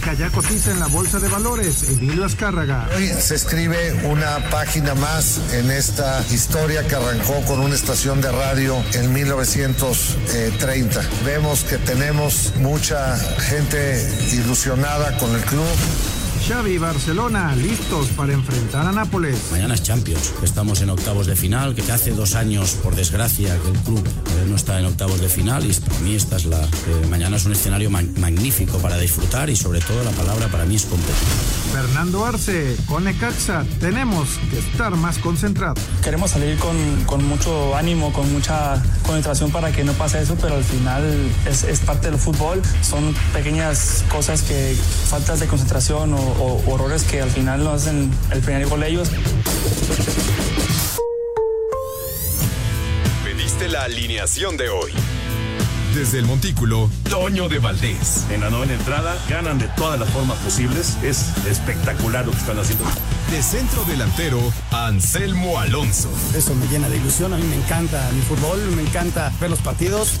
América ya cotiza en la Bolsa de Valores. Emilio Azcárraga. Hoy se escribe una página más en esta historia que arrancó con una estación de radio en 1930. Vemos que tenemos mucha gente ilusionada con el club. Xavi y Barcelona listos para enfrentar a Nápoles. Mañana es Champions, estamos en octavos de final, que hace dos años, por desgracia, que el club eh, no está en octavos de final y para mí esta es la... Eh, mañana es un escenario magnífico para disfrutar y sobre todo la palabra para mí es competir. Fernando Arce, con Necaxa, tenemos que estar más concentrados. Queremos salir con, con, mucho ánimo, con mucha concentración para que no pase eso, pero al final es, es parte del fútbol, son pequeñas cosas que faltas de concentración o o, horrores que al final no hacen el primer gol ellos. Pediste la alineación de hoy. Desde el Montículo, Toño de Valdés. En la novena entrada, ganan de todas las formas posibles. Es espectacular lo que están haciendo. De centro delantero, Anselmo Alonso. Eso me llena de ilusión. A mí me encanta mi fútbol, me encanta ver los partidos.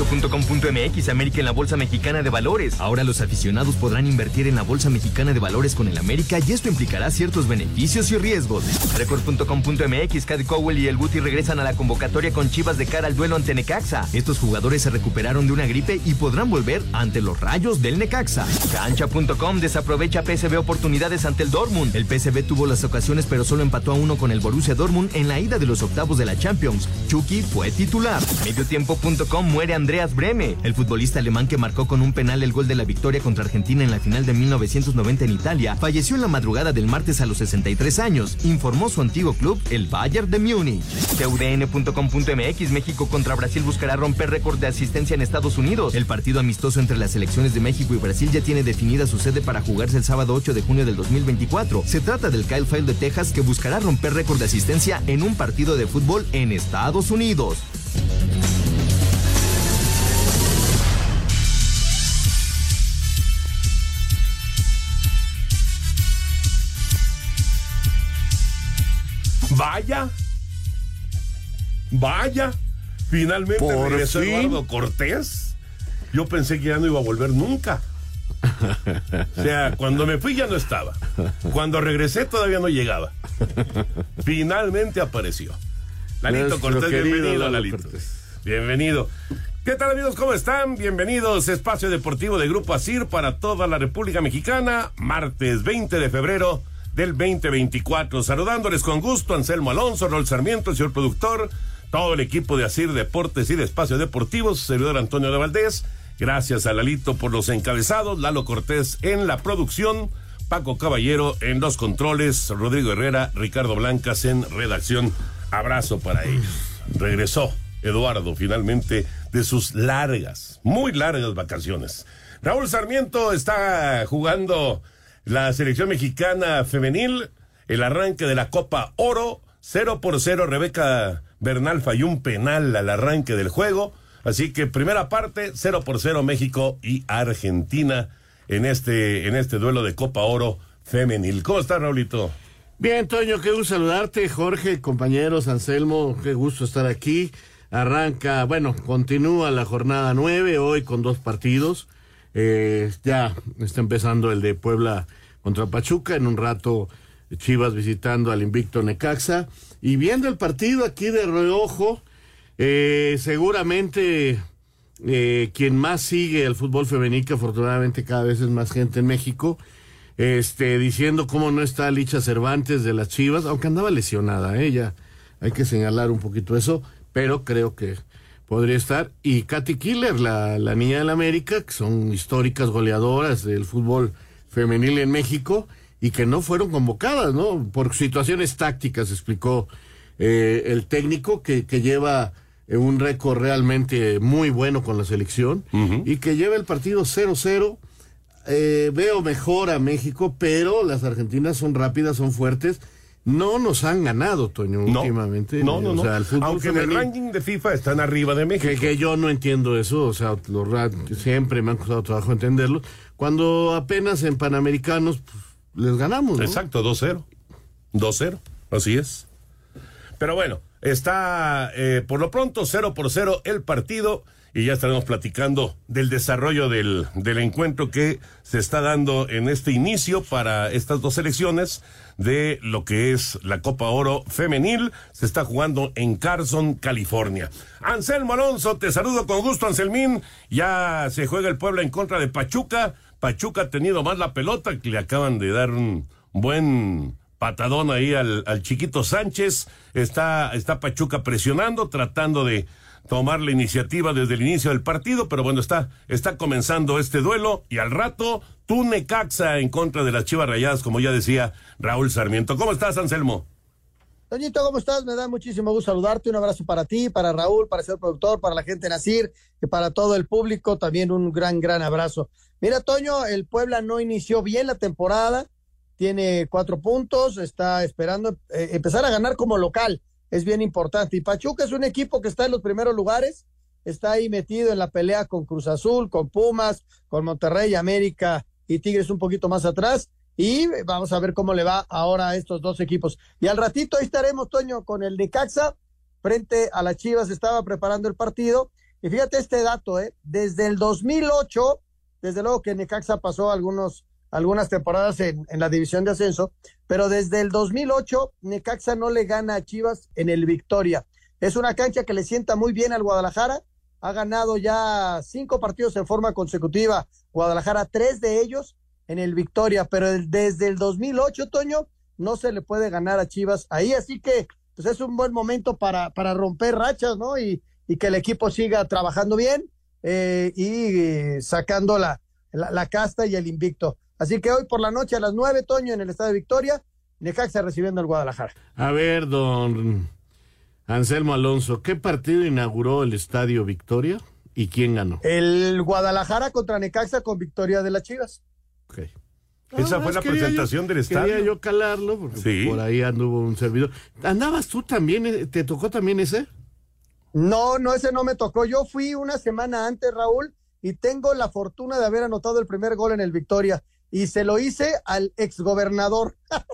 Esto.com.mx América en la Bolsa Mexicana de Valores. Ahora los aficionados podrán invertir en la Bolsa Mexicana de Valores con el América y esto implicará ciertos beneficios y riesgos. Record.com.mx Caddy Cowell y el Guti regresan a la convocatoria con Chivas de cara al duelo ante Necaxa. Estos jugadores se recuperaron de una gripe y podrán volver ante los rayos del Necaxa. Cancha.com desaprovecha PSV oportunidades ante el Dortmund. El PSV tuvo las ocasiones pero solo empató a uno con el Borussia Dortmund en la ida de los octavos de la Champions. Chucky fue titular. Mediotiempo.com muere Andrés Andreas Breme, el futbolista alemán que marcó con un penal el gol de la victoria contra Argentina en la final de 1990 en Italia, falleció en la madrugada del martes a los 63 años, informó su antiguo club, el Bayern de Múnich. TUDN.com.mx México contra Brasil buscará romper récord de asistencia en Estados Unidos. El partido amistoso entre las selecciones de México y Brasil ya tiene definida su sede para jugarse el sábado 8 de junio del 2024. Se trata del Kyle File de Texas que buscará romper récord de asistencia en un partido de fútbol en Estados Unidos. Vaya. Vaya. Finalmente regresó Eduardo Cortés. Yo pensé que ya no iba a volver nunca. O sea, cuando me fui ya no estaba. Cuando regresé todavía no llegaba. Finalmente apareció. Lalito Cortés, bienvenido, Lalito. Bienvenido. ¿Qué tal amigos? ¿Cómo están? Bienvenidos a Espacio Deportivo de Grupo Asir para toda la República Mexicana, martes 20 de febrero del 2024. Saludándoles con gusto, Anselmo Alonso, Rol Sarmiento, el señor productor, todo el equipo de Asir Deportes y de Espacio Deportivos, servidor Antonio de Valdés. Gracias a Lalito por los encabezados, Lalo Cortés en la producción, Paco Caballero en los controles, Rodrigo Herrera, Ricardo Blancas en redacción. Abrazo para ellos. Regresó Eduardo finalmente de sus largas, muy largas vacaciones. Raúl Sarmiento está jugando la selección mexicana femenil, el arranque de la Copa Oro, 0 por 0, Rebeca Bernal falló un penal al arranque del juego, así que primera parte, 0 por 0 México y Argentina en este, en este duelo de Copa Oro femenil. ¿Cómo está, Raulito? Bien, Toño, qué gusto saludarte, Jorge, compañeros, Anselmo, qué gusto estar aquí. Arranca, bueno, continúa la jornada nueve, hoy con dos partidos. Eh, ya está empezando el de Puebla contra Pachuca. En un rato Chivas visitando al invicto Necaxa. Y viendo el partido aquí de reojo, eh, seguramente eh, quien más sigue el fútbol femenil, que afortunadamente cada vez es más gente en México, este, diciendo cómo no está Licha Cervantes de las Chivas, aunque andaba lesionada, ella, hay que señalar un poquito eso, pero creo que podría estar. Y Katy Killer, la, la niña del América, que son históricas goleadoras del fútbol femenil en México y que no fueron convocadas, ¿no? Por situaciones tácticas, explicó eh, el técnico que, que lleva eh, un récord realmente muy bueno con la selección y que lleva el partido 0-0. Eh, veo mejor a México, pero las argentinas son rápidas, son fuertes no nos han ganado, Toño, últimamente. No, no, no. Aunque en el ranking de FIFA están arriba de México. Que, que yo no entiendo eso, o sea, los, siempre me han costado trabajo entenderlo. Cuando apenas en Panamericanos pues, les ganamos. ¿no? Exacto, 2-0. 2-0, así es. Pero bueno, está eh, por lo pronto 0 por 0 el partido y ya estaremos platicando del desarrollo del, del encuentro que se está dando en este inicio para estas dos selecciones de lo que es la Copa Oro Femenil. Se está jugando en Carson, California. Anselmo Alonso, te saludo con gusto, Anselmín. Ya se juega el pueblo en contra de Pachuca. Pachuca ha tenido más la pelota, que le acaban de dar un buen patadón ahí al, al chiquito Sánchez. Está, está Pachuca presionando, tratando de tomar la iniciativa desde el inicio del partido, pero bueno, está, está comenzando este duelo y al rato tú Necaxa en contra de las Chivas Rayadas, como ya decía Raúl Sarmiento. ¿Cómo estás, Anselmo? Toñito, ¿cómo estás? Me da muchísimo gusto saludarte. Un abrazo para ti, para Raúl, para señor productor, para la gente Nacir y para todo el público. También un gran, gran abrazo. Mira, Toño, el Puebla no inició bien la temporada. Tiene cuatro puntos. Está esperando eh, empezar a ganar como local es bien importante. Y Pachuca es un equipo que está en los primeros lugares, está ahí metido en la pelea con Cruz Azul, con Pumas, con Monterrey, América y Tigres un poquito más atrás. Y vamos a ver cómo le va ahora a estos dos equipos. Y al ratito ahí estaremos, Toño, con el Necaxa frente a las Chivas. Estaba preparando el partido. Y fíjate este dato, ¿eh? Desde el 2008, desde luego que Necaxa pasó algunos algunas temporadas en, la división de ascenso, pero desde el 2008 Necaxa no le gana a Chivas en el Victoria. Es una cancha que le sienta muy bien al Guadalajara. Ha ganado ya cinco partidos en forma consecutiva. Guadalajara, tres de ellos en el Victoria, pero desde el 2008, Toño, no se le puede ganar a Chivas ahí. Así que pues es un buen momento para, para romper rachas, ¿no? Y, y que el equipo siga trabajando bien eh, y sacando la, la, la casta y el invicto. Así que hoy por la noche a las nueve, Toño, en el Estadio Victoria, Necaxa recibiendo al Guadalajara. A ver, don Anselmo Alonso, ¿qué partido inauguró el Estadio Victoria y quién ganó? El Guadalajara contra Necaxa con victoria de las Chivas. Ok. Esa fue la presentación del estadio. Quería yo calarlo, porque por ahí anduvo un servidor. ¿Andabas tú también? Eh, ¿Te tocó también ese? No, no, ese no me tocó. Yo fui una semana antes, Raúl, y tengo la fortuna de haber anotado el primer gol en el Victoria y se lo hice al exgobernador.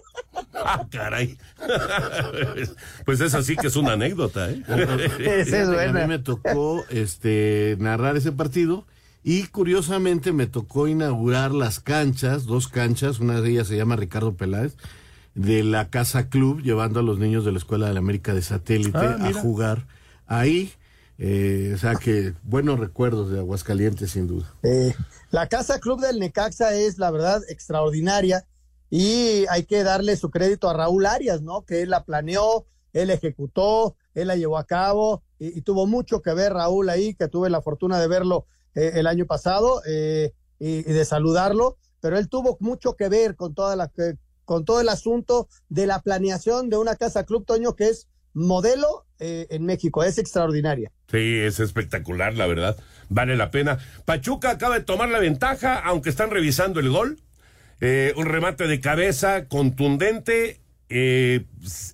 Ah, caray. pues es así que es una anécdota, ¿eh? es buena. A mí me tocó este narrar ese partido y curiosamente me tocó inaugurar las canchas, dos canchas, una de ellas se llama Ricardo Peláez, de la Casa Club, llevando a los niños de la Escuela de la América de Satélite ah, a jugar ahí. Eh, o sea que buenos recuerdos de Aguascalientes, sin duda. Eh, la Casa Club del Necaxa es, la verdad, extraordinaria y hay que darle su crédito a Raúl Arias, ¿no? Que él la planeó, él ejecutó, él la llevó a cabo y, tuvo mucho que ver Raúl ahí, que tuve la fortuna de verlo eh, el año pasado y, y, de saludarlo, pero él tuvo mucho que ver con toda la con todo el asunto de la planeación de una casa club Toño que es modelo eh, en México. Es extraordinaria. Sí, es espectacular, la verdad. Vale la pena. Pachuca acaba de tomar la ventaja, aunque están revisando el gol. Eh, un remate de cabeza contundente. Eh,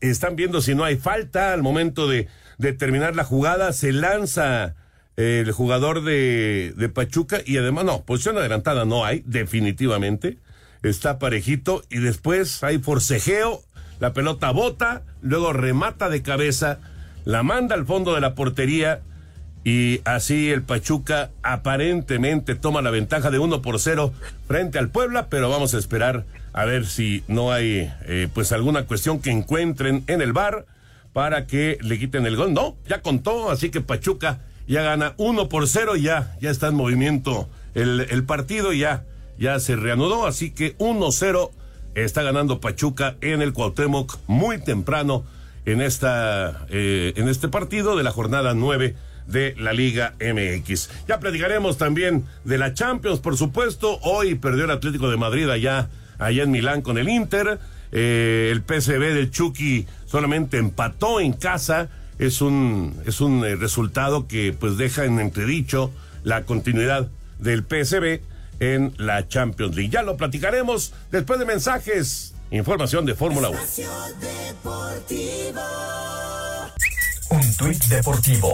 están viendo si no hay falta al momento de, de terminar la jugada. Se lanza el jugador de, Pachuca y además, no, posición adelantada no hay, definitivamente. Está parejito y después hay forcejeo la pelota bota, luego remata de cabeza, la manda al fondo de la portería y así el Pachuca aparentemente toma la ventaja de 1 por 0 frente al Puebla, pero vamos a esperar a ver si no hay eh, pues alguna cuestión que encuentren en el bar para que le quiten el gol. No, ya contó, así que Pachuca ya gana 1 por 0, ya, ya está en movimiento el, el partido, ya, ya se reanudó, así que 1-0 está ganando Pachuca en el Cuauhtémoc muy temprano en esta eh, en este partido de la jornada 9 de la Liga MX. Ya platicaremos también de la Champions, por supuesto. Hoy perdió el Atlético de Madrid allá, allá en Milán con el Inter. Eh, el PSV del Chucky solamente empató en casa. Es un, es un eh, resultado que pues deja en entredicho la continuidad del PSV en la Champions League. Ya lo platicaremos después de mensajes información de Fórmula 1. Un tuit deportivo.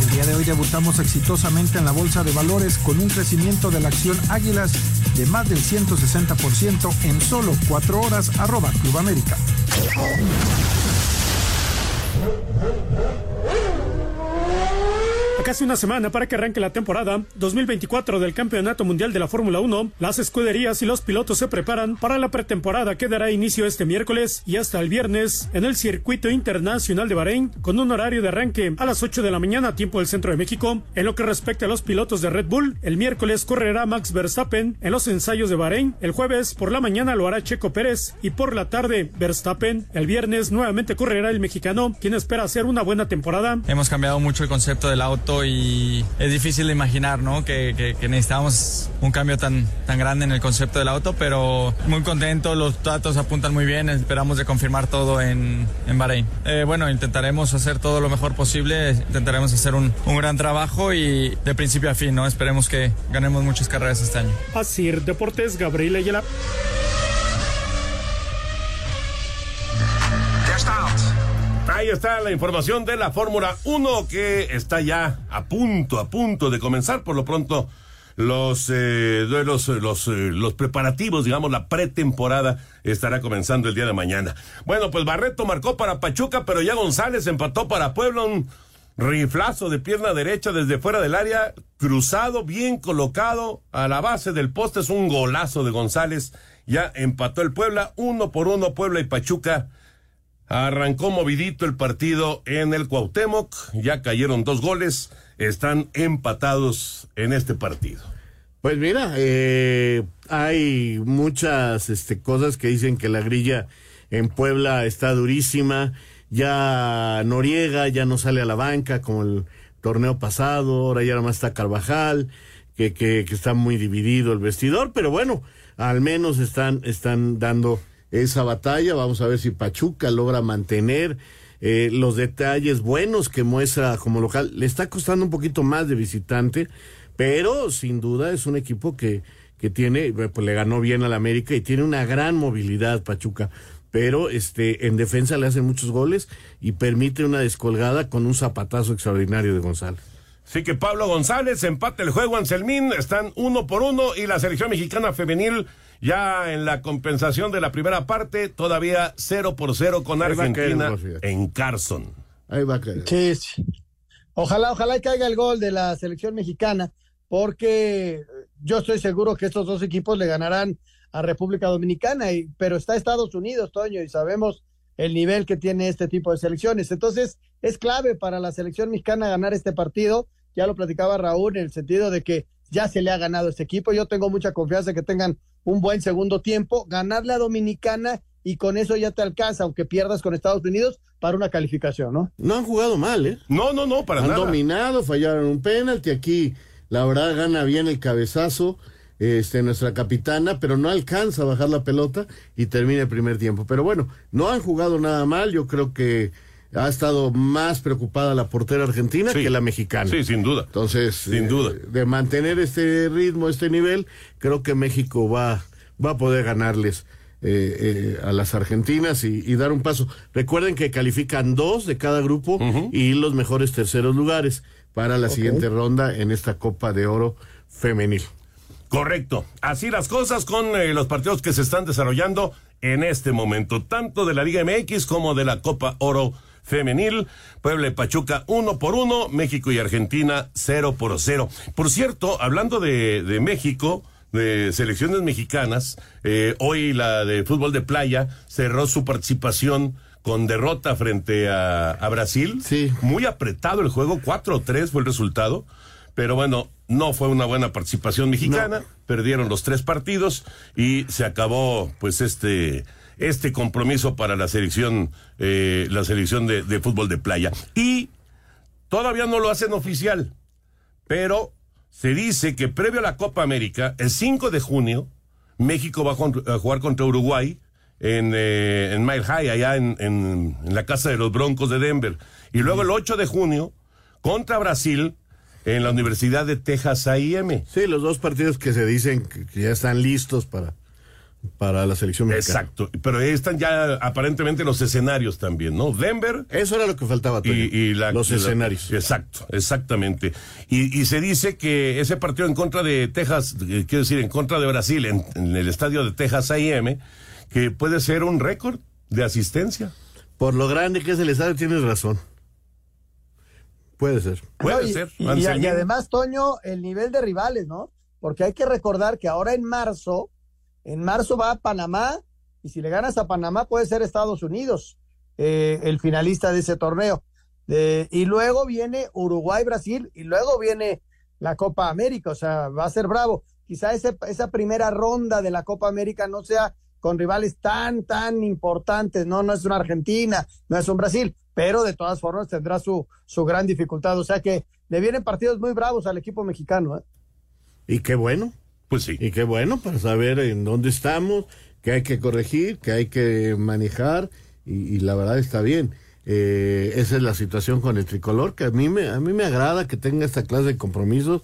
El día de hoy debutamos exitosamente en la bolsa de valores con un crecimiento de la acción Águilas de más del 160% en solo cuatro horas. Arroba Club América. Huh? Huh? Huh? Casi una semana para que arranque la temporada 2024 del Campeonato Mundial de la Fórmula 1, las escuderías y los pilotos se preparan para la pretemporada que dará inicio este miércoles y hasta el viernes en el Circuito Internacional de Bahrein con un horario de arranque a las 8 de la mañana tiempo del centro de México. En lo que respecta a los pilotos de Red Bull, el miércoles correrá Max Verstappen en los ensayos de Bahrein, el jueves por la mañana lo hará Checo Pérez y por la tarde Verstappen. El viernes nuevamente correrá el mexicano, quien espera hacer una buena temporada. Hemos cambiado mucho el concepto del auto y es difícil de imaginar ¿no? que, que, que, necesitamos un cambio tan, tan grande en el concepto del auto, pero muy contento, los datos apuntan muy bien, esperamos de confirmar todo en, en Bahrein. Eh, bueno, intentaremos hacer todo lo mejor posible, intentaremos hacer un, un, gran trabajo y de principio a fin, ¿no? esperemos que ganemos muchas carreras este año. Así, Deportes, Gabriel Ayala. Ahí está la información de la Fórmula 1 que está ya a punto, a punto de comenzar. Por lo pronto, los, eh, los, los, eh, los preparativos, digamos, la pretemporada estará comenzando el día de mañana. Bueno, pues Barreto marcó para Pachuca, pero ya González empató para Puebla. Un riflazo de pierna derecha desde fuera del área, cruzado, bien colocado a la base del poste. Es un golazo de González. Ya empató el Puebla, uno por uno, Puebla y Pachuca Arrancó movidito el partido en el Cuauhtémoc, ya cayeron dos goles, están empatados en este partido. Pues mira, eh, hay muchas este, cosas que dicen que la grilla en Puebla está durísima, ya Noriega ya no sale a la banca como el torneo pasado, ahora ya más está Carvajal, que, que, que está muy dividido el vestidor, pero bueno, al menos están dando esa batalla. Vamos a ver si Pachuca logra mantener eh, los detalles buenos que muestra como local. Le está costando un poquito más de visitante, pero sin duda es un equipo que, que tiene, pues le ganó bien al América y tiene una gran movilidad Pachuca. Pero este, en defensa le hacen muchos goles y permite una descolgada con un zapatazo extraordinario de González. Así que Pablo González empate el juego Anselmín, están uno por uno y la selección mexicana femenil ya en la compensación de la primera parte, todavía 0 por 0 con Argentina en Carson. Ahí va a caer. Sí, sí. Ojalá, ojalá caiga el gol de la selección mexicana, porque yo estoy seguro que estos dos equipos le ganarán a República Dominicana, y, pero está Estados Unidos, Toño, y sabemos el nivel que tiene este tipo de selecciones. Entonces, es clave para la selección mexicana ganar este partido. Ya lo platicaba Raúl en el sentido de que ya se le ha ganado este equipo. Yo tengo mucha confianza que tengan un buen segundo tiempo, ganar la Dominicana y con eso ya te alcanza, aunque pierdas con Estados Unidos, para una calificación, ¿no? No han jugado mal, ¿eh? No, no, no, para han nada. Han dominado, fallaron un penalti. Aquí, la verdad, gana bien el cabezazo este, nuestra capitana, pero no alcanza a bajar la pelota y termina el primer tiempo. Pero bueno, no han jugado nada mal. Yo creo que ha estado más preocupada la portera argentina Sí. que la mexicana. Sí, sin duda. Entonces, Sin eh, duda. de mantener este ritmo, este nivel, creo que México va, va a poder ganarles eh, eh, a las argentinas y, y dar un paso. Recuerden que califican dos de cada grupo y los mejores terceros lugares para la siguiente ronda en esta Copa de Oro femenil. Correcto. Así las cosas con eh, los partidos que se están desarrollando en este momento, tanto de la Liga MX como de la Copa Oro Femenil. Puebla y Pachuca uno por uno, México y Argentina cero por cero. Por cierto, hablando de, de México, de selecciones mexicanas, eh, hoy la de fútbol de playa cerró su participación con derrota frente a, a Brasil. Sí. Muy apretado el juego, 4-3 fue el resultado. Pero bueno, no fue una buena participación mexicana, perdieron los tres partidos y se acabó pues este este compromiso para la selección eh, la selección de, fútbol de playa y todavía no lo hacen oficial, pero se dice que previo a la Copa América, el 5 de junio, México va a jugar contra Uruguay en, eh, en Mile High, allá en, en- la casa de los Broncos de Denver. Y luego el 8 de junio, contra Brasil, en la Universidad de Texas A&M. Sí, los dos partidos que se dicen que ya están listos para, para la selección mexicana. Exacto, pero ahí están ya aparentemente los escenarios también, ¿no? Denver. Eso era lo que faltaba. Y, y la, los escenarios. exacto, exactamente. Y, y, se dice que ese partido en contra de Texas, eh, quiero decir, en contra de Brasil, en, en el estadio de Texas A&M, que puede ser un récord de asistencia. Por lo grande que es el estadio, tienes razón. Puede ser. Puede No, y- ser. Y, además, Toño, el nivel de rivales, ¿no? Porque hay que recordar que ahora en marzo, en marzo va a Panamá, y si le ganas a Panamá puede ser Estados Unidos, eh, el finalista de ese torneo. Y luego viene Uruguay-Brasil, y luego viene la Copa América, o sea, va a ser bravo. Quizá ese- esa primera ronda de la Copa América no sea con rivales tan, tan importantes, ¿no? No es una Argentina, no es un Brasil, pero de todas formas tendrá su, su gran dificultad. O sea que le vienen partidos muy bravos al equipo mexicano, ¿eh? Y qué bueno. Pues sí. Y qué bueno para saber en dónde estamos, qué hay que corregir, qué hay que manejar. Y, la verdad está bien. Eh, esa es la situación con el tricolor, que a mí me, a mí me agrada que tenga esta clase de compromisos.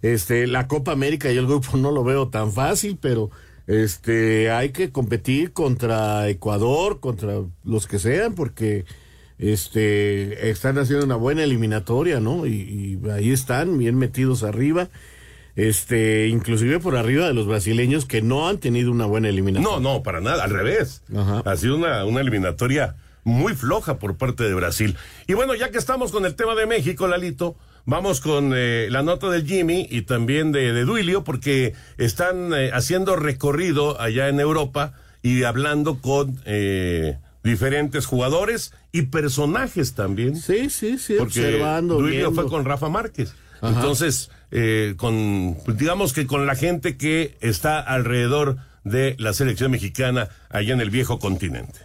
Este, la Copa América y el grupo no lo veo tan fácil, pero este, hay que competir contra Ecuador, contra los que sean, porque este, están haciendo una buena eliminatoria, ¿no? Y, y ahí están, bien metidos arriba este, inclusive por arriba de los brasileños que no han tenido una buena eliminación. No, no, para nada, al revés. Ha sido una, una eliminatoria muy floja por parte de Brasil. Y bueno, ya que estamos con el tema de México, Lalito, vamos con eh, la nota del Jimmy y también de, de Duilio, porque están eh, haciendo recorrido allá en Europa y hablando con eh, diferentes jugadores y personajes también. Sí, sí, sí, porque observando, Duilio viendo. fue con Rafa Márquez. Entonces, eh, con, digamos que con la gente que está alrededor de la selección mexicana allá en el viejo continente.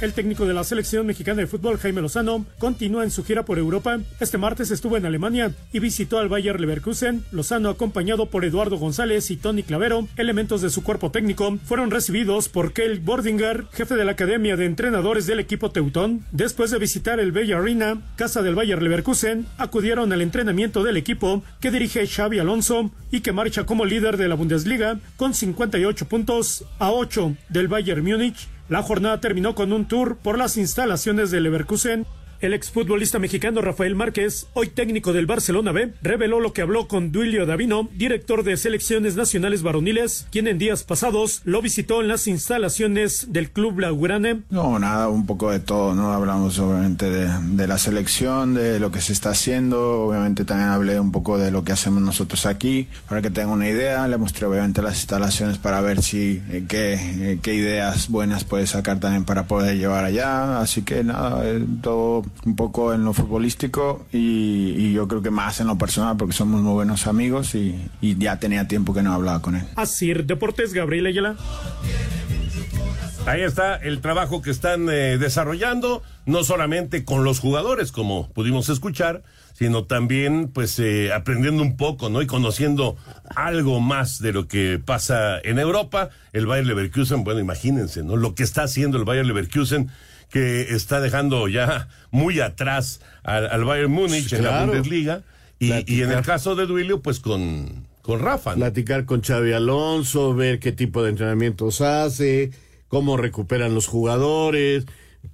El técnico de la selección mexicana de fútbol, Jaime Lozano, continúa en su gira por Europa. Este martes estuvo en Alemania y visitó al Bayer Leverkusen. Lozano, acompañado por Eduardo González y Tony Clavero, elementos de su cuerpo técnico, fueron recibidos por Kel Bordinger, jefe de la Academia de Entrenadores del equipo Teutón. Después de visitar el Bella Arena, casa del Bayer Leverkusen, acudieron al entrenamiento del equipo que dirige Xavi Alonso y que marcha como líder de la Bundesliga con 58 puntos a 8 del Bayern Múnich. La jornada terminó con un tour por las instalaciones del Leverkusen. El exfutbolista mexicano Rafael Márquez, hoy técnico del Barcelona B, reveló lo que habló con Duilio Davino, director de selecciones nacionales varoniles, quien en días pasados lo visitó en las instalaciones del club Blaugrana. No, nada, un poco de todo, ¿no? Hablamos obviamente de, de la selección, de lo que se está haciendo, obviamente también hablé un poco de lo que hacemos nosotros aquí, para que tengan una idea, le mostré obviamente las instalaciones para ver si, eh, qué, eh, qué ideas buenas puede sacar también para poder llevar allá, así que nada, eh, todo un poco en lo futbolístico y, y yo creo que más en lo personal porque somos muy buenos amigos y, y ya tenía tiempo que no hablaba con él. Asir Deportes, Gabriel Ayala. Ahí está el trabajo que están eh, desarrollando, no solamente con los jugadores, como pudimos escuchar, sino también pues eh, aprendiendo un poco, ¿no? Y conociendo algo más de lo que pasa en Europa. El Bayer Leverkusen, bueno, imagínense, ¿no? Lo que está haciendo el Bayer Leverkusen, que está dejando ya muy atrás al, al Bayern Múnich en la. Bundesliga. Y, y en el caso de Duilio, pues con, con Rafa, ¿no? Platicar con Xavi Alonso, ver qué tipo de entrenamientos hace, cómo recuperan los jugadores,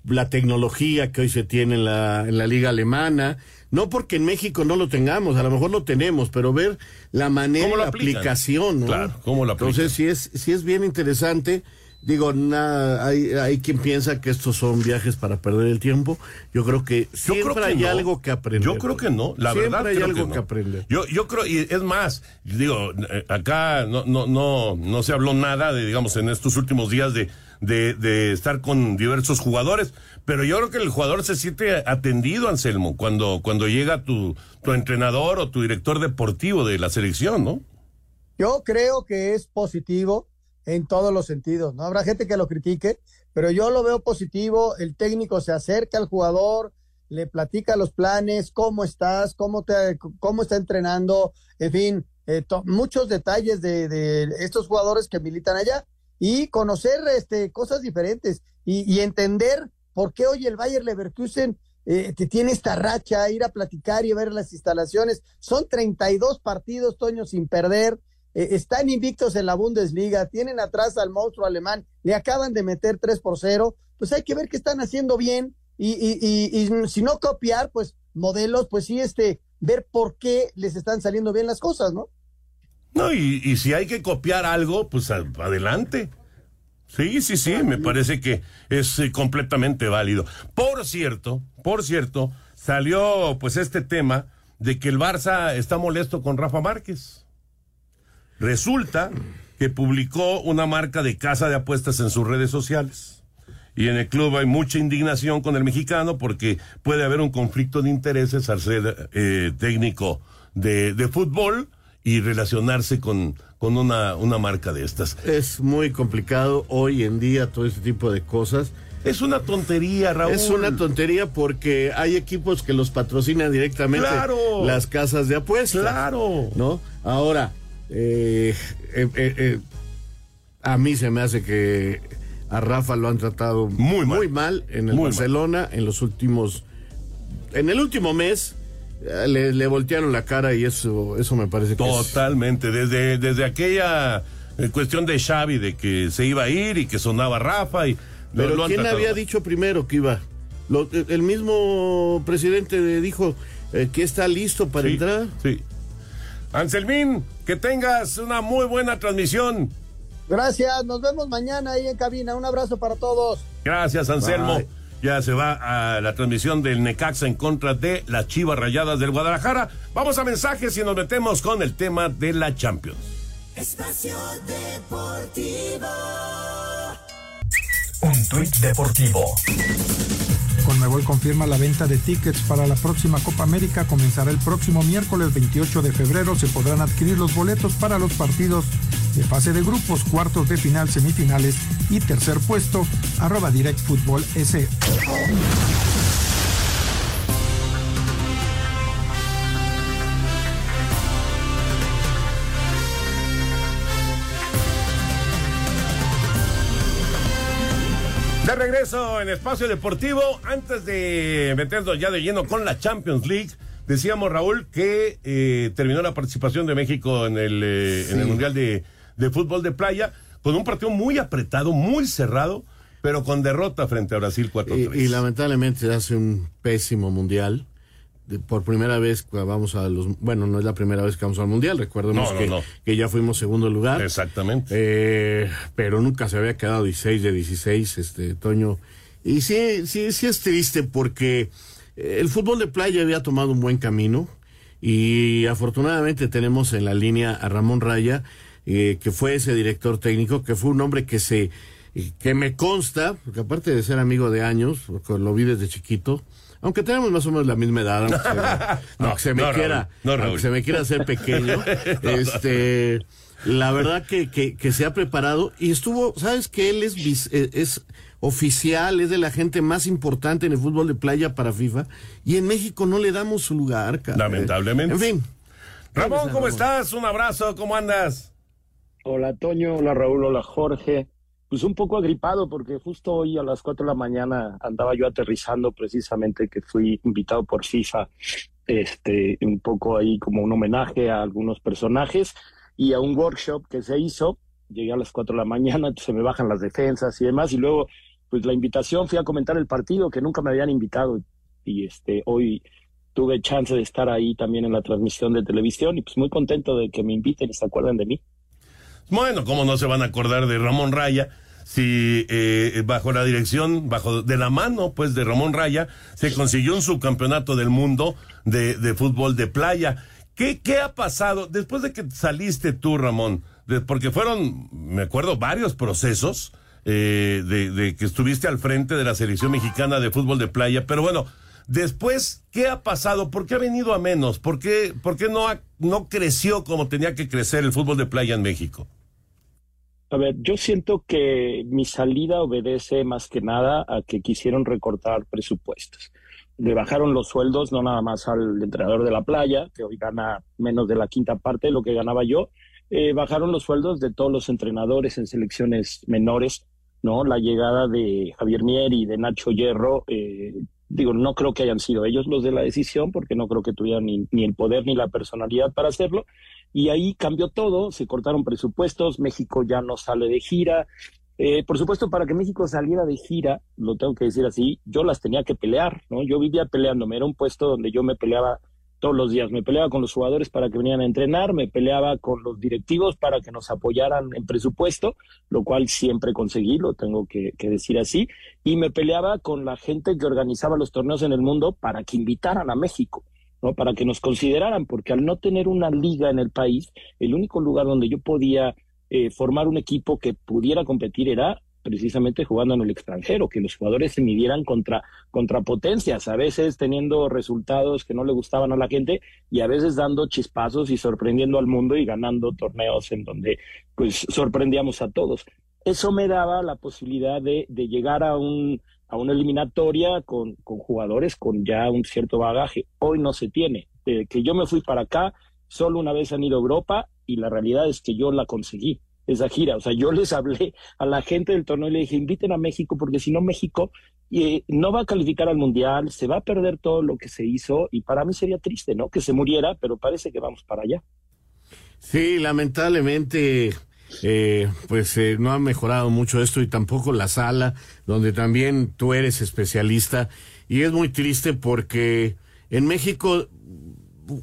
la tecnología que hoy se tiene en la, en la liga alemana. No porque en México no lo tengamos, a lo mejor lo tenemos, pero ver la manera, ¿Cómo lo la aplicación, ¿no? Claro, ¿cómo lo aplican? Entonces sí es, sí es bien interesante. Digo, nada, hay, hay quien piensa que estos son viajes para perder el tiempo. Yo creo que Yo siempre creo que hay no. algo que aprender. Yo creo que no, la Siempre verdad hay creo algo que, aprender. Yo, yo creo, y es más, digo, eh, acá no, no, no, no se habló nada de, digamos, en estos últimos días de, de, de estar con diversos jugadores, pero yo creo que el jugador se siente atendido, Anselmo, cuando, cuando llega tu, tu entrenador o tu director deportivo de la selección, ¿no? Yo creo que es positivo en todos los sentidos, ¿no? Habrá gente que lo critique, pero yo lo veo positivo, el técnico se acerca al jugador, le platica los planes, cómo estás, cómo, te, cómo está entrenando, en fin, eh, muchos detalles de, de estos jugadores que militan allá y conocer este, cosas diferentes y, entender por qué hoy el Bayer Leverkusen eh, que tiene esta racha, ir a platicar y ver las instalaciones. Son 32 partidos, Toño, sin perder. Eh, están invictos en la Bundesliga, tienen atrás al monstruo alemán, le acaban de meter 3 por 0, pues hay que ver qué están haciendo bien y, y, y, si no copiar, pues modelos, pues sí, este, ver por qué les están saliendo bien las cosas, ¿no? No, y, si hay que copiar algo, pues adelante. Sí, sí, sí, me parece que es eh, completamente válido. Por cierto, por cierto, salió pues este tema de que el Barça está molesto con Rafa Márquez. Resulta que publicó una marca de casa de apuestas en sus redes sociales. Y en el club hay mucha indignación con el mexicano porque puede haber un conflicto de intereses al ser eh, técnico de, de, fútbol y relacionarse con, con una, una marca de estas. Es muy complicado hoy en día todo este tipo de cosas. Es una tontería, Raúl. Es una tontería porque hay equipos que los patrocinan directamente claro. las casas de apuestas. Claro. ¿No? Ahora, eh, eh, eh, a mí se me hace que a Rafa lo han tratado muy mal, muy mal en el Barcelona en los últimos. En el último mes. Le, le, voltearon la cara y eso, eso me parece que Totalmente, desde, desde aquella cuestión de Xavi de que se iba a ir y que sonaba Rafa y pero lo, ¿quién había dicho primero que iba? Lo, el mismo presidente dijo eh, que está listo para sí, entrar. Sí. Anselmín, que tengas una muy buena transmisión. Gracias, nos vemos mañana ahí en cabina. Un abrazo para todos. Gracias, Anselmo. Bye. Ya se va a la transmisión del Necaxa en contra de las Chivas Rayadas del Guadalajara. Vamos a mensajes y nos metemos con el tema de la Champions. Espacio Deportivo. Un tuit deportivo. Conmebol confirma la venta de tickets para la próxima Copa América. Comenzará el próximo miércoles 28 de febrero. Se podrán adquirir los boletos para los partidos de fase de grupos, cuartos de final, semifinales y tercer puesto. Regreso en Espacio Deportivo, antes de meternos ya de lleno con la Champions League, decíamos Raúl que eh, terminó la participación de México en el, eh, sí. en el Mundial de, de, Fútbol de Playa con un partido muy apretado, muy cerrado, pero con derrota frente a Brasil 4-3. Y, y, lamentablemente hace un pésimo Mundial. De, por primera vez vamos a los bueno no es la primera vez que vamos al mundial no, no, que, no. que, ya fuimos segundo lugar. Exactamente. Eh, pero nunca se había quedado 16 de 16 este Toño. Y sí sí sí es triste porque el fútbol de playa había tomado un buen camino y afortunadamente tenemos en la línea a Ramón Raya eh, que fue ese director técnico que fue un hombre que se que me consta porque aparte de ser amigo de años porque lo vi desde chiquito aunque tenemos más o menos la misma edad, aunque se, no, aunque se me no, quiera, no, aunque se me quiera hacer pequeño, este, la verdad que, que, que, se ha preparado y estuvo, sabes que él es, es oficial, es de la gente más importante en el fútbol de playa para FIFA y en México no le damos su lugar, cara. Lamentablemente. En fin. Ramón, ¿cómo estás? Un abrazo, ¿cómo andas? Hola Toño, hola Raúl, hola Jorge pues un poco agripado porque justo hoy a las 4 de la mañana andaba yo aterrizando precisamente que fui invitado por FIFA, este, un poco ahí como un homenaje a algunos personajes y a un workshop que se hizo. Llegué a las 4 de la mañana, se me bajan las defensas y demás y luego pues la invitación fui a comentar el partido que nunca me habían invitado y este hoy tuve chance de estar ahí también en la transmisión de televisión y pues muy contento de que me inviten y se acuerden de mí. Bueno, ¿cómo no se van a acordar de Ramón Raya? si eh, bajo la dirección, bajo de la mano pues de Ramón Raya, se consiguió un subcampeonato del mundo de, fútbol de playa. ¿Qué, ¿Qué ha pasado después de que saliste tú, Ramón? Porque fueron, me acuerdo, varios procesos eh, de, de, que estuviste al frente de la selección mexicana de fútbol de playa, pero bueno, después, ¿qué ha pasado? ¿Por qué ha venido a menos? ¿Por qué, por qué no, ha, no creció como tenía que crecer el fútbol de playa en México? A ver, yo siento que mi salida obedece más que nada a que quisieron recortar presupuestos. Le bajaron los sueldos no nada más al entrenador de la playa, que hoy gana menos de la quinta parte de lo que ganaba yo, eh, bajaron los sueldos de todos los entrenadores en selecciones menores, ¿no? La llegada de Javier Mier y de Nacho Hierro eh, digo, no creo que hayan sido ellos los de la decisión, porque no creo que tuvieran ni, ni el poder ni la personalidad para hacerlo. Y ahí cambió todo, se cortaron presupuestos, México ya no sale de gira, eh, por supuesto, para que México saliera de gira, lo tengo que decir así, yo las tenía que pelear, ¿no? Yo vivía peleándome, era un puesto donde yo me peleaba todos los días, me peleaba con los jugadores para que venían a entrenar, me peleaba con los directivos para que nos apoyaran en presupuesto, lo cual siempre conseguí, lo tengo que, decir así, y me peleaba con la gente que organizaba los torneos en el mundo para que invitaran a México. ¿no? para que nos consideraran, porque al no tener una liga en el país, el único lugar donde yo podía eh, formar un equipo que pudiera competir era precisamente jugando en el extranjero, que los jugadores se midieran contra, contra potencias, a veces teniendo resultados que no le gustaban a la gente y a veces dando chispazos y sorprendiendo al mundo y ganando torneos en donde pues sorprendíamos a todos. Eso me daba la posibilidad de, de llegar a un a una eliminatoria con, con jugadores con ya un cierto bagaje. Hoy no se tiene. Que yo me fui para acá, solo una vez han ido a Europa y la realidad es que yo la conseguí, esa gira. O sea, yo les hablé a la gente del torneo y le dije, inviten a México porque si no México eh, no va a calificar al Mundial, se va a perder todo lo que se hizo y para mí sería triste, ¿no? Que se muriera, pero parece que vamos para allá. Sí, lamentablemente... Eh, pues eh, no ha mejorado mucho esto y tampoco la sala, donde también tú eres especialista. Y es muy triste porque en México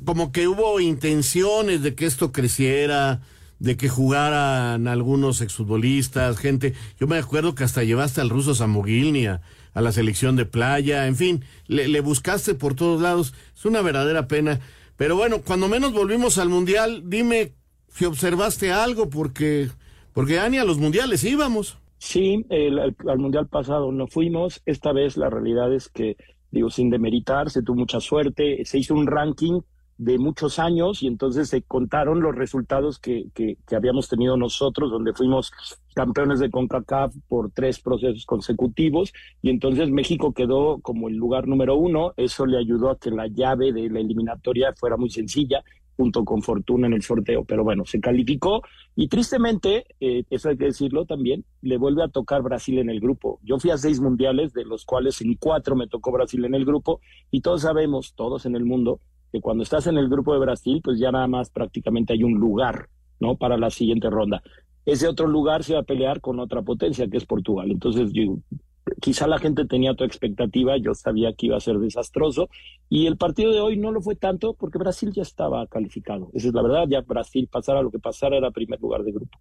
como que hubo intenciones de que esto creciera, de que jugaran algunos exfutbolistas, gente. Yo me acuerdo que hasta llevaste al ruso Samogilny a, la selección de playa, en fin, le, buscaste por todos lados. Es una verdadera pena. Pero bueno, cuando menos volvimos al mundial, dime si observaste algo, porque, porque ya ni a los mundiales íbamos. Sí, el, al mundial pasado no fuimos. Esta vez la realidad es que digo, sin demeritar, se tuvo mucha suerte, se hizo un ranking de muchos años y entonces se contaron los resultados que, que, habíamos tenido nosotros, donde fuimos campeones de CONCACAF por tres procesos consecutivos y entonces México quedó como el lugar número uno, eso le ayudó a que la llave de la eliminatoria fuera muy sencilla, junto con Fortuna en el sorteo, pero bueno, se calificó y tristemente, eh, eso hay que decirlo también, le vuelve a tocar Brasil en el grupo. Yo fui a seis mundiales, de los cuales en cuatro me tocó Brasil en el grupo y todos sabemos, todos en el mundo, que cuando estás en el grupo de Brasil, pues ya nada más prácticamente hay un lugar, ¿no? Para la siguiente ronda. Ese otro lugar se va a pelear con otra potencia, que es Portugal. Entonces, yo, quizá la gente tenía otra expectativa, yo sabía que iba a ser desastroso, y el partido de hoy no lo fue tanto porque Brasil ya estaba calificado. Esa es la verdad, ya Brasil, pasara lo que pasara, era primer lugar de grupo.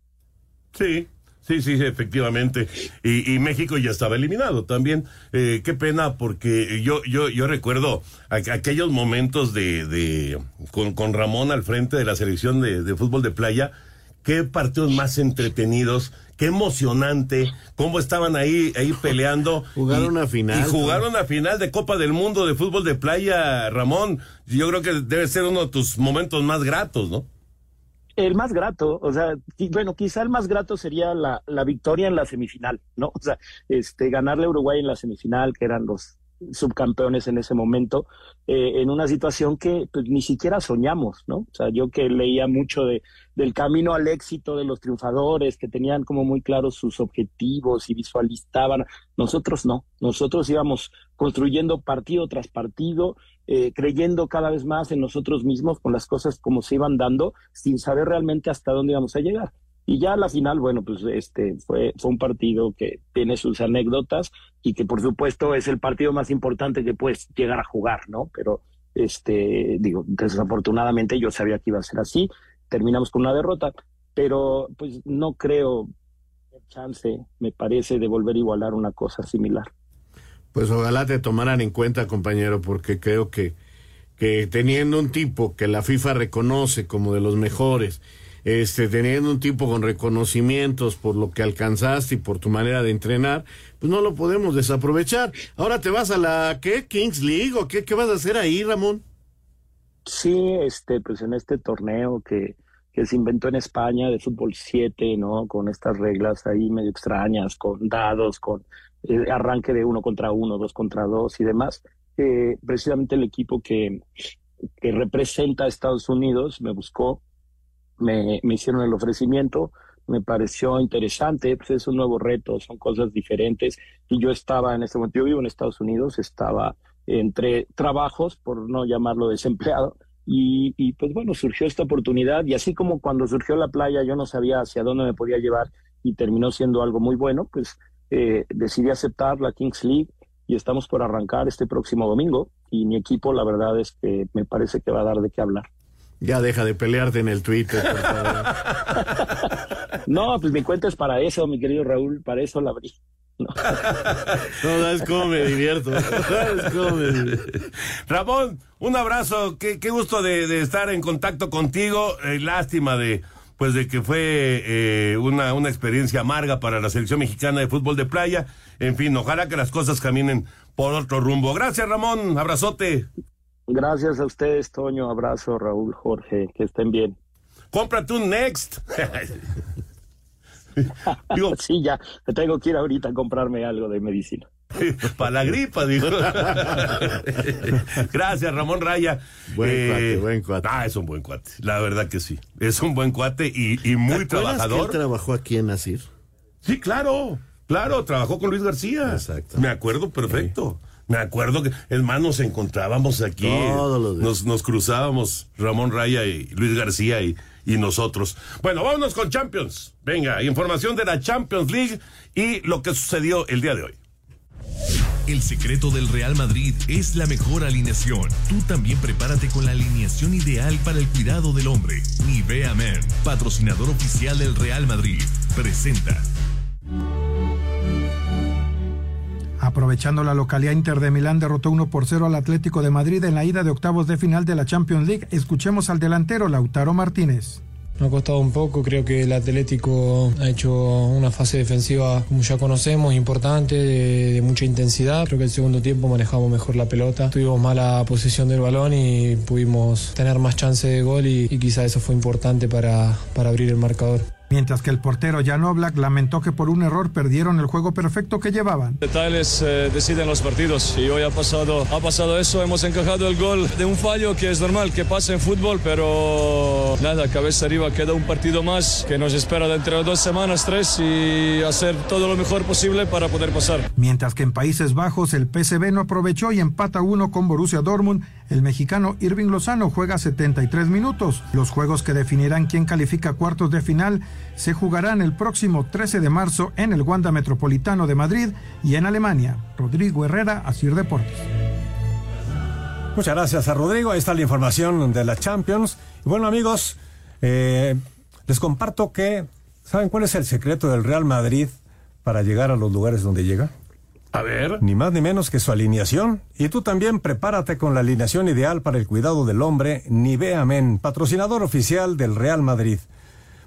Sí, Sí, sí, efectivamente. Y, México ya estaba eliminado también. Eh, qué pena, porque yo, yo, yo recuerdo aquellos momentos de, de con, con, Ramón al frente de la selección de, de, fútbol de playa. Qué partidos más entretenidos, qué emocionante, cómo estaban ahí, ahí peleando. jugaron a final. Y jugaron a final de Copa del Mundo de fútbol de playa, Ramón. Yo creo que debe ser uno de tus momentos más gratos, ¿no? El más grato, o sea, bueno, quizá el más grato sería la, la victoria en la semifinal, ¿no? O sea, este, ganarle a Uruguay en la semifinal, que eran los subcampeones en ese momento, eh, en una situación que pues, ni siquiera soñamos, ¿no? O sea, yo que leía mucho de, del camino al éxito de los triunfadores, que tenían como muy claros sus objetivos y visualizaban, nosotros no, nosotros íbamos construyendo partido tras partido, eh, creyendo cada vez más en nosotros mismos con las cosas como se iban dando, sin saber realmente hasta dónde íbamos a llegar. Y ya la final, bueno, pues este fue, fue un partido que tiene sus anécdotas y que por supuesto es el partido más importante que puedes llegar a jugar, ¿no? Pero este, digo, desafortunadamente yo sabía que iba a ser así, terminamos con una derrota, pero pues no creo chance, me parece, de volver a igualar una cosa similar. Pues ojalá te tomaran en cuenta, compañero, porque creo que, que teniendo un tipo que la FIFA reconoce como de los mejores, este, teniendo un tipo con reconocimientos por lo que alcanzaste y por tu manera de entrenar, pues no lo podemos desaprovechar. Ahora te vas a la, ¿qué? Kings League o qué, qué vas a hacer ahí, Ramón? Sí, este, pues en este torneo que, que se inventó en España de fútbol 7, ¿no? Con estas reglas ahí medio extrañas, con dados, con eh, arranque de uno contra uno, dos contra dos y demás. Precisamente el equipo que, que representa a Estados Unidos me buscó me, hicieron el ofrecimiento, me pareció interesante, pues es un nuevo reto, son cosas diferentes. Y yo estaba en este momento, yo vivo en Estados Unidos, estaba entre trabajos, por no llamarlo desempleado, y, y, pues bueno, surgió esta oportunidad y así como cuando surgió la playa yo no sabía hacia dónde me podía llevar y terminó siendo algo muy bueno, pues eh, decidí aceptar la Kings League y estamos por arrancar este próximo domingo y mi equipo la verdad es que me parece que va a dar de qué hablar. Ya deja de pelearte en el Twitter, por favor. no, pues mi cuenta es para eso, mi querido Raúl, para eso la abrí. No, no es como me divierto. Es como me divierto. Ramón, un abrazo. Qué, qué gusto de, de, estar en contacto contigo. Eh, lástima de pues de que fue eh, una, una experiencia amarga para la selección mexicana de fútbol de playa. En fin, ojalá que las cosas caminen por otro rumbo. Gracias, Ramón. Abrazote. Gracias a ustedes, Toño. Abrazo, Raúl, Jorge. Que estén bien. Cómprate un Next. Digo, sí, ya. Me tengo que ir ahorita a comprarme algo de medicina. Para la gripa, digo. Gracias, Ramón Raya. Buen eh, cuate, buen cuate. Ah, es un buen cuate. La verdad que sí. Es un buen cuate y, y muy trabajador. Que él trabajó aquí en Asir? Sí, claro. Claro, trabajó con Luis García. Exacto. Me acuerdo perfecto. Sí. Me acuerdo que, es más, nos encontrábamos aquí. Todos los días. Nos, nos cruzábamos Ramón Raya y Luis García y, y nosotros. Bueno, vámonos con Champions. Venga, información de la Champions League y lo que sucedió el día de hoy. El secreto del Real Madrid es la mejor alineación. Tú también prepárate con la alineación ideal para el cuidado del hombre. Nivea Men, patrocinador oficial del Real Madrid, presenta. Aprovechando la localidad Inter de Milán derrotó 1 por 0 al Atlético de Madrid en la ida de octavos de final de la Champions League. Escuchemos al delantero Lautaro Martínez. Me ha costado un poco, creo que el Atlético ha hecho una fase defensiva, como ya conocemos, importante, de, de, mucha intensidad. Creo que el segundo tiempo manejamos mejor la pelota, tuvimos mala posición del balón y pudimos tener más chance de gol y, y quizá eso fue importante para, para abrir el marcador mientras que el portero Jan Oblak lamentó que por un error perdieron el juego perfecto que llevaban. Detalles eh, deciden los partidos y hoy ha pasado, ha pasado eso, hemos encajado el gol de un fallo que es normal que pase en fútbol, pero nada, cabeza arriba, queda un partido más que nos espera dentro de dos semanas, tres y hacer todo lo mejor posible para poder pasar. Mientras que en Países Bajos el PSV no aprovechó y empata uno con Borussia Dortmund, el mexicano Irving Lozano juega 73 minutos. Los juegos que definirán quién califica cuartos de final se jugarán el próximo 13 de marzo en el Wanda Metropolitano de Madrid y en Alemania. Rodrigo Herrera, Asir Deportes. Muchas gracias a Rodrigo. Ahí está la información de la Champions. Y bueno, amigos, eh, les comparto que, ¿saben cuál es el secreto del Real Madrid para llegar a los lugares donde llega? A ver. Ni más ni menos que su alineación. Y tú también prepárate con la alineación ideal para el cuidado del hombre, Nivea Men, patrocinador oficial del Real Madrid.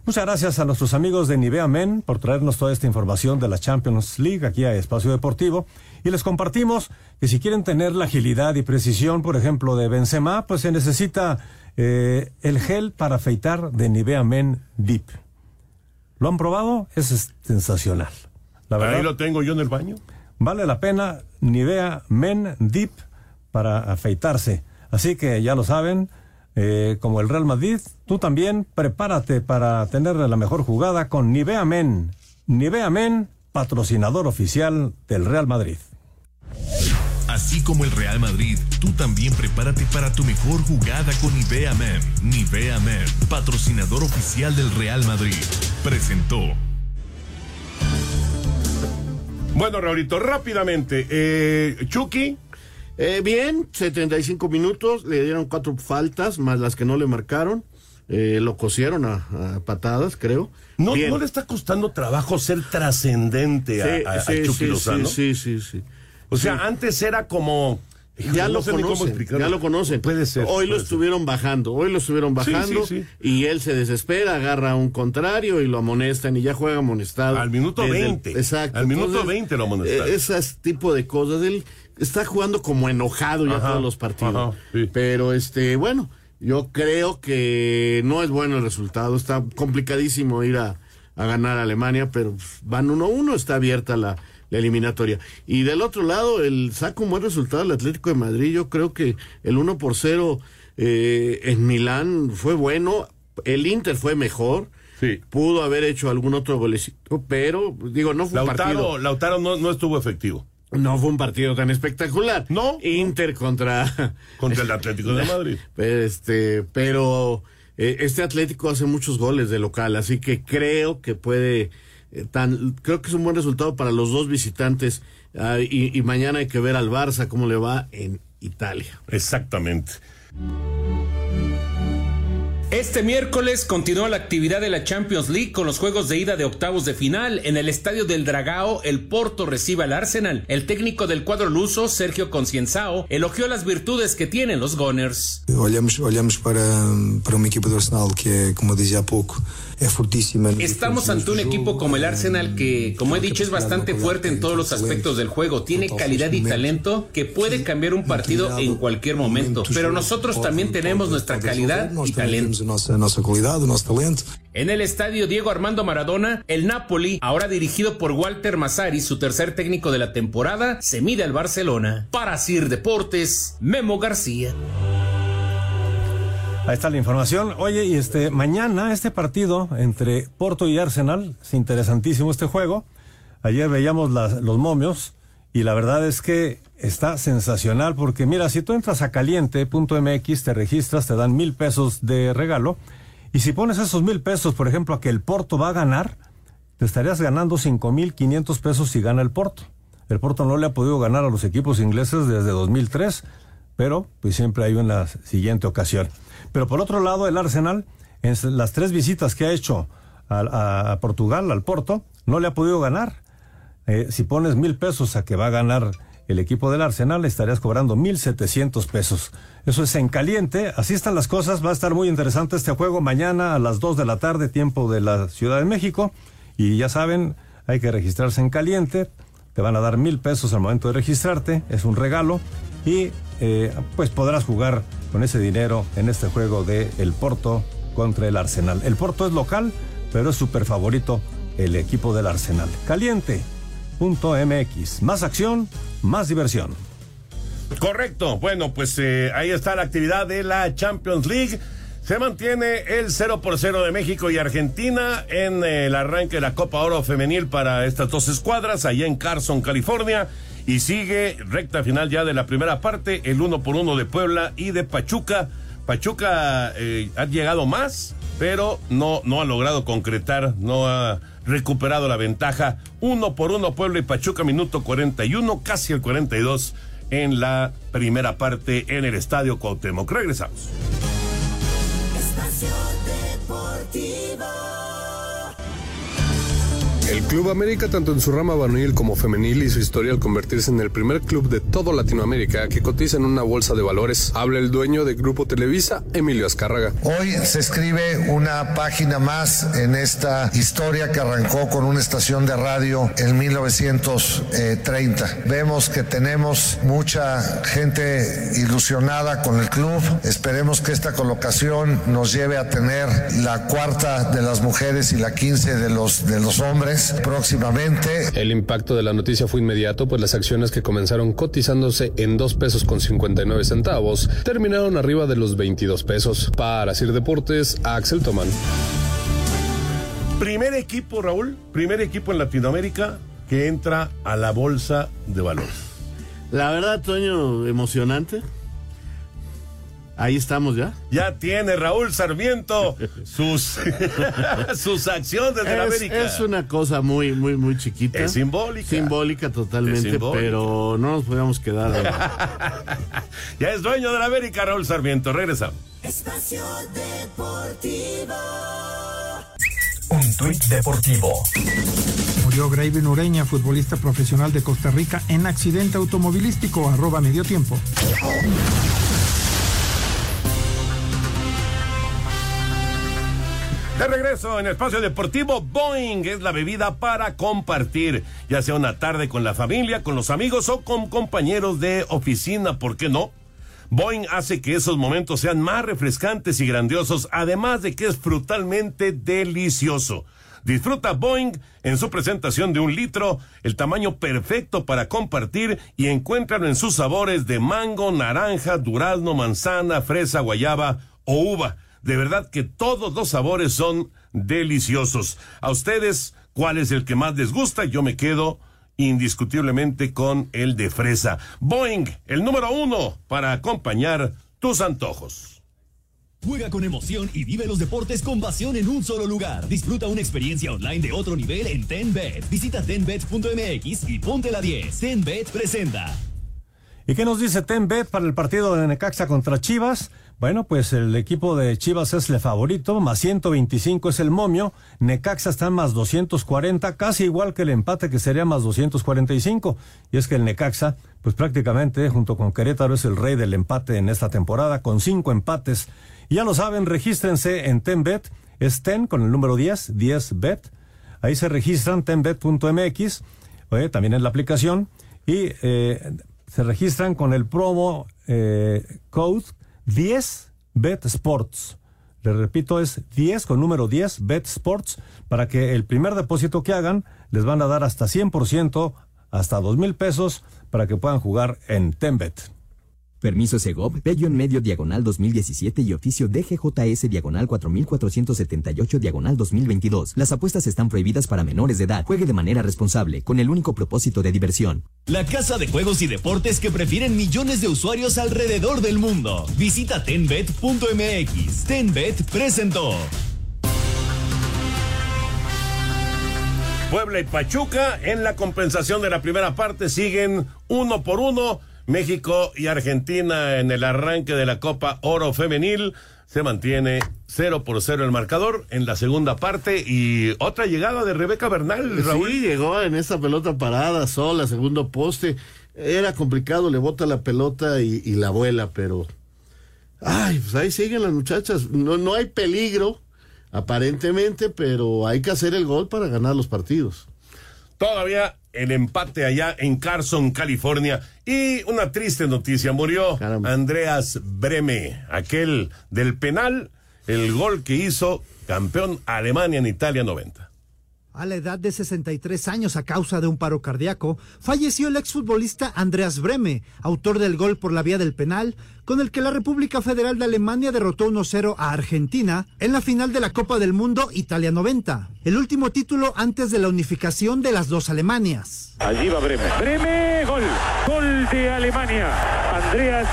Muchas gracias a nuestros amigos de Nivea Men por traernos toda esta información de la Champions League aquí a Espacio Deportivo. Y les compartimos que si quieren tener la agilidad y precisión, por ejemplo, de Benzema, pues se necesita eh, el gel para afeitar de Nivea Men Deep. ¿Lo han probado? Es sensacional. La verdad, Ahí lo tengo yo en el baño. Vale la pena Nivea Men Deep para afeitarse. Así que ya lo saben, eh, como el Real Madrid, tú también prepárate para tener la mejor jugada con Nivea Men. Nivea Men, patrocinador oficial del Real Madrid. Así como el Real Madrid, tú también prepárate para tu mejor jugada con Nivea Men. Nivea Men, patrocinador oficial del Real Madrid, presentó. Bueno, Raulito, rápidamente, eh, Chucky. Eh, bien, 75 minutos, le dieron cuatro faltas, más las que no le marcaron. Eh, lo cosieron a, a, patadas, creo. No, no le está costando trabajo ser trascendente sí, a, a, sí, a, Chucky sí, Lozano. Sí, sí, sí, sí. O sea, antes era como. Ya no lo conocen, ya lo conocen. Puede ser. Hoy lo puede ser. estuvieron bajando, hoy lo estuvieron bajando sí, sí. y él se desespera, agarra a un contrario y lo amonestan y ya juega amonestado. Al minuto Desde el- 20. exacto. Al minuto Entonces, 20 lo eh, Ese tipo de cosas. Él está jugando como enojado ya Ajá, todos los partidos. ajá. Pero este, bueno, yo creo que no es bueno el resultado. Está complicadísimo ir a, a ganar a Alemania, pero pues, van 1-1, está abierta la, la eliminatoria. Y del otro lado, el saca un buen resultado el Atlético de Madrid. Yo creo que el 1 por 0 eh, en Milán fue bueno. El Inter fue mejor. Sí. Pudo haber hecho algún otro golecito, pero digo, no fue un partido. Lautaro no, no estuvo efectivo. No fue un partido tan espectacular. No. Inter contra Contra el Atlético de Madrid. Este, pero eh, este Atlético hace muchos goles de local, así que creo que puede eh, tan creo que es un buen resultado para los dos visitantes ah, y, y mañana hay que ver al Barça cómo le va en Italia. Exactamente. Este miércoles continúa la actividad de la Champions League con los juegos de ida de octavos de final. En el estadio del Dragao, el Porto recibe al Arsenal. El técnico del cuadro luso, Sergio Concienzao, elogió las virtudes que tienen los Gunners. Olhamos, olhamos para, para uma equipa do Arsenal que como dizia há pouco, Estamos ante un equipo como el Arsenal que, como he dicho, es bastante fuerte en todos los aspectos del juego. Tiene calidad y talento que puede cambiar un partido en cualquier momento. Pero nosotros también tenemos nuestra calidad y talento. En el estadio Diego Armando Maradona, el Napoli, ahora dirigido por Walter Mazzari, su tercer técnico de la temporada, se mide al Barcelona. Para Sir Deportes, Memo García. Ahí está la información. Oye, y este mañana este partido entre Porto y Arsenal, es interesantísimo este juego. Ayer veíamos las- los momios y la verdad es que está sensacional porque mira, si tú entras a caliente.mx, te registras, te dan mil pesos de regalo y si pones esos mil pesos, por ejemplo, a que el Porto va a ganar, te estarías ganando cinco mil quinientos pesos si gana el Porto. El Porto no le ha podido ganar a los equipos ingleses desde 2003, pero pues siempre hay una siguiente ocasión. Pero por otro lado, el Arsenal, en las tres visitas que ha hecho a, Portugal, al Porto, no le ha podido ganar. Eh, si pones mil pesos a que va a ganar el equipo del Arsenal, estarías cobrando mil setecientos pesos. Eso es en caliente, así están las cosas, va a estar muy interesante este juego mañana a las 2 de la tarde, tiempo de la Ciudad de México. Y ya saben, hay que registrarse en caliente, te van a dar mil pesos al momento de registrarte, es un regalo. Y eh, pues podrás jugar con ese dinero en este juego de el Porto contra el Arsenal. El Porto es local, pero es súper favorito el equipo del Arsenal. Caliente.mx. Más acción, más diversión. Correcto. Bueno, pues eh, ahí está la actividad de la Champions League. Se mantiene el 0 por 0 de México y Argentina en el arranque de la Copa Oro Femenil para estas dos escuadras, allá en Carson, California. Y sigue recta final ya de la primera parte, el uno por uno de Puebla y de Pachuca. Pachuca eh, ha llegado más, pero no, no ha logrado concretar, no ha recuperado la ventaja. Uno por uno Puebla y Pachuca, minuto 41, casi el 42 en la primera parte en el Estadio Cuauhtémoc. Regresamos. Espacio Deportivo. El Club América, tanto en su rama varonil como femenil, hizo historia al convertirse en el primer club de toda Latinoamérica que cotiza en una bolsa de valores. Habla el dueño de Grupo Televisa, Emilio Azcárraga. Hoy se escribe una página más en esta historia que arrancó con una estación de radio en 1930. Vemos que tenemos mucha gente ilusionada con el club. Esperemos que esta colocación nos lleve a tener la cuarta de las mujeres y la quince de los, de los hombres próximamente. El impacto de la noticia fue inmediato, pues las acciones que comenzaron cotizándose en 2 pesos con 59 centavos terminaron arriba de los 22 pesos. Para Sir Deportes, Axel Tomán. Primer equipo, Raúl, primer equipo en Latinoamérica que entra a la bolsa de valores. La verdad, Toño, emocionante. Ahí estamos ya. Ya tiene Raúl Sarmiento sus, sus acciones de la América. es una cosa muy, muy, muy chiquita. Es simbólica. Simbólica totalmente, simbólica. pero no nos podíamos quedar. Ya es dueño de la América, Raúl Sarmiento. Regresamos. Espacio Deportivo. Un tuit deportivo. Murió Graven Ureña, futbolista profesional de Costa Rica, en accidente automovilístico, arroba medio tiempo. De regreso en Espacio Deportivo, Boeing es la bebida para compartir, ya sea una tarde con la familia, con los amigos o con compañeros de oficina, ¿por qué no? Boeing hace que esos momentos sean más refrescantes y grandiosos, además de que es brutalmente delicioso. Disfruta Boeing en su presentación de un litro, el tamaño perfecto para compartir y encuéntralo en sus sabores de mango, naranja, durazno, manzana, fresa, guayaba o uva. De verdad que todos los sabores son deliciosos. A ustedes, ¿cuál es el que más les gusta? Yo me quedo indiscutiblemente con el de fresa. Boeing, el número uno para acompañar tus antojos. Juega con emoción y vive los deportes con pasión en un solo lugar. Disfruta una experiencia online de otro nivel en TenBet. Visita tenbet.mx y ponte la 10. TenBet presenta. ¿Y qué nos dice Tenbet para el partido de Necaxa contra Chivas? Bueno, pues el equipo de Chivas es el favorito, más 125 es el momio, Necaxa está más 240, casi igual que el empate que sería más 245. Y es que el Necaxa, pues prácticamente junto con Querétaro es el rey del empate en esta temporada, con cinco empates. Ya lo saben, regístrense en Tenbet, es Ten con el número 10, 10bet. Ahí se registran tenbet.mx, eh, también en la aplicación, y eh, se registran con el promo eh, code 10 Bet Sports. Le repito, es 10 con número 10 Bet Sports para que el primer depósito que hagan les van a dar hasta 100%, hasta 2 mil pesos para que puedan jugar en Tenbet. Permiso Segov, Bello en medio diagonal 2017 y oficio DGJS diagonal 4478 diagonal 2022. Las apuestas están prohibidas para menores de edad. Juegue de manera responsable, con el único propósito de diversión. La casa de juegos y deportes que prefieren millones de usuarios alrededor del mundo. Visita tenbet.mx. Tenbet presentó. Puebla y Pachuca en la compensación de la primera parte siguen uno por uno. México y Argentina en el arranque de la Copa Oro Femenil. Se mantiene 0 por 0 el marcador en la segunda parte y otra llegada de Rebeca Bernal. Raúl. Sí, llegó en esa pelota parada, sola, segundo poste. Era complicado, le bota la pelota y, y la vuela, pero. Ay, pues ahí siguen las muchachas. No, no hay peligro, aparentemente, pero hay que hacer el gol para ganar los partidos. Todavía el empate allá en Carson, California. Y una triste noticia, murió Andreas Breme, aquel del penal, el gol que hizo campeón Alemania en Italia 90. A la edad de 63 años a causa de un paro cardíaco, falleció el exfutbolista Andreas Breme, autor del gol por la vía del penal, con el que la República Federal de Alemania derrotó 1-0 a Argentina en la final de la Copa del Mundo Italia 90, el último título antes de la unificación de las dos Alemanias. Allí va Breme. Breme, gol. Gol de Alemania. Andreas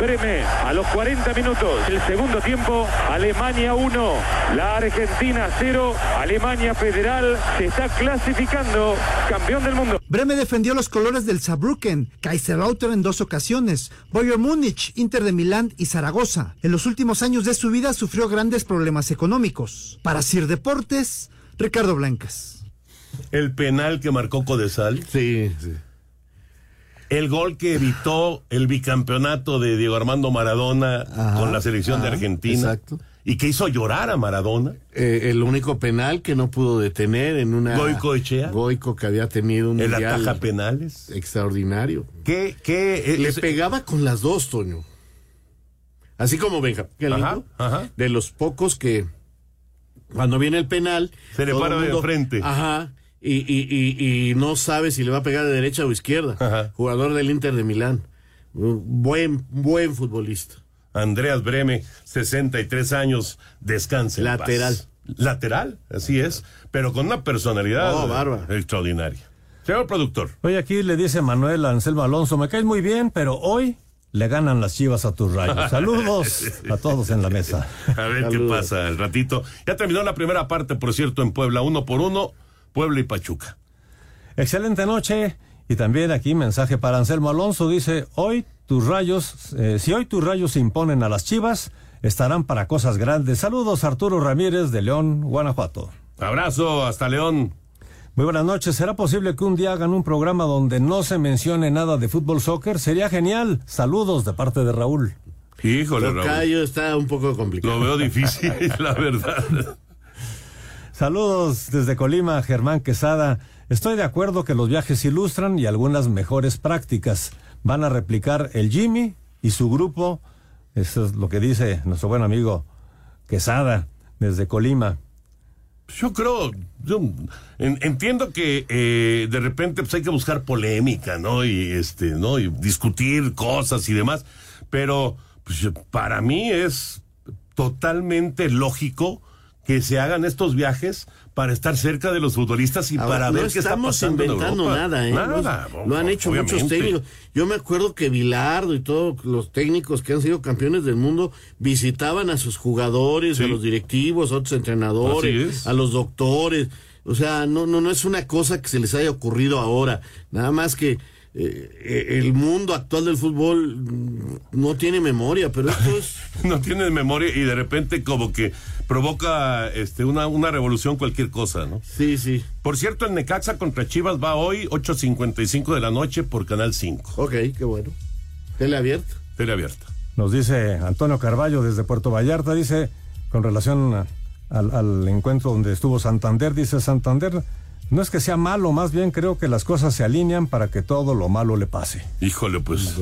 Breme a los 40 minutos. El segundo tiempo, Alemania 1, la Argentina 0. Alemania Federal se está clasificando campeón del mundo. Breme defendió los colores del Saarbrücken, Kaiserslautern en dos ocasiones, Bayern Múnich, Inter de Milán y Zaragoza. En los últimos años de su vida sufrió grandes problemas económicos. Para Sir Deportes, Ricardo Blancas. El penal que marcó Codesal. Sí, sí. El gol que evitó el bicampeonato de Diego Armando Maradona con la selección de Argentina. exacto. Y que hizo llorar a Maradona. Eh, el único penal que no pudo detener en una. Goico Echea. Goico que había tenido un El ataja penales. extraordinario. ¿Qué, qué, Le es- pegaba con las dos, Toño. Así como Benja. Qué lindo. Ajá. De los pocos que cuando viene el penal. Se le para de frente. Ajá. Y, y, y, y no sabe si le va a pegar de derecha o izquierda. Jugador del Inter de Milán. Buen, buen futbolista. Andreas Breme, 63 años, descansa. en Lateral. paz. Lateral, así es, pero con una personalidad Oh, extraordinaria. Señor productor. Oye, aquí le dice Manuel Anselmo Alonso, me caes muy bien, pero hoy le ganan las chivas a tus rayos. Saludos a todos en la mesa. A ver qué pasa al ratito. Ya terminó la primera parte, por cierto, en Puebla, uno por uno, Puebla y Pachuca. Excelente noche. Y también aquí mensaje para Anselmo Alonso. Dice, hoy tus rayos, eh, si hoy tus rayos se imponen a las chivas, estarán para cosas grandes. Saludos Arturo Ramírez de León, Guanajuato. Abrazo, hasta León. Muy buenas noches. ¿Será posible que un día hagan un programa donde no se mencione nada de fútbol soccer? Sería genial. Saludos de parte de Raúl. Híjole, Raúl. Tocayo está un poco complicado. Lo veo difícil, la verdad. Saludos desde Colima, Germán Quesada. Estoy de acuerdo que los viajes ilustran y algunas mejores prácticas. Van a replicar el Jimmy y su grupo. Eso es lo que dice nuestro buen amigo Quesada desde Colima. Yo creo, yo en- entiendo que eh, de repente pues, hay que buscar polémica, ¿no? Y este, ¿no? Y discutir cosas y demás. Pero pues, para mí es totalmente lógico que se hagan estos viajes para estar cerca de los futbolistas y Ahora, para no ver qué está estamos pasando en inventando Europa. nada, ¿eh? Nada, Lo- lo han hecho muchos técnicos. Yo me acuerdo que Bilardo y todos los técnicos que han sido campeones del mundo visitaban a sus jugadores, a los directivos, a otros entrenadores, es. a los doctores. O sea, no, no, no es una cosa que se les haya ocurrido ahora. Nada más que eh, el mundo actual del fútbol mm, no tiene memoria, pero esto es no tiene memoria y de repente como que provoca este una, una revolución cualquier cosa, ¿no? Sí, sí. Por cierto, el Necaxa contra Chivas va hoy 8.55 de la noche por Canal 5. Ok, qué bueno. Tele abierta. Tele abierta. Nos dice Antonio Carballo desde Puerto Vallarta, dice, con relación a- al, al encuentro donde estuvo Santander, dice Santander, no es que sea malo, más bien creo que las cosas se alinean para que todo lo malo le pase. Híjole, pues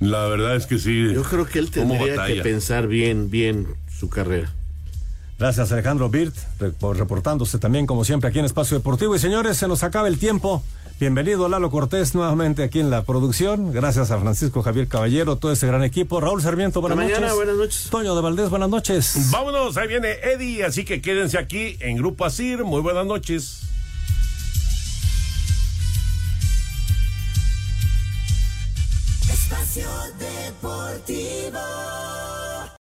la verdad es que sí. Yo creo que él ¿Cómo tendría que pensar bien, bien su carrera. Gracias Alejandro Birt re- por reportándose también como siempre aquí en Espacio Deportivo. Y señores, se nos acaba el tiempo. Bienvenido Lalo Cortés nuevamente aquí en la producción. Gracias a Francisco Javier Caballero, todo ese gran equipo. Raúl Sarmiento, buenas Hasta mañana, noches. buenas noches. Toño de Valdés, buenas noches. Vámonos, ahí viene Eddie, así que quédense aquí en Grupo Asir. Muy buenas noches. Espacio Deportivo.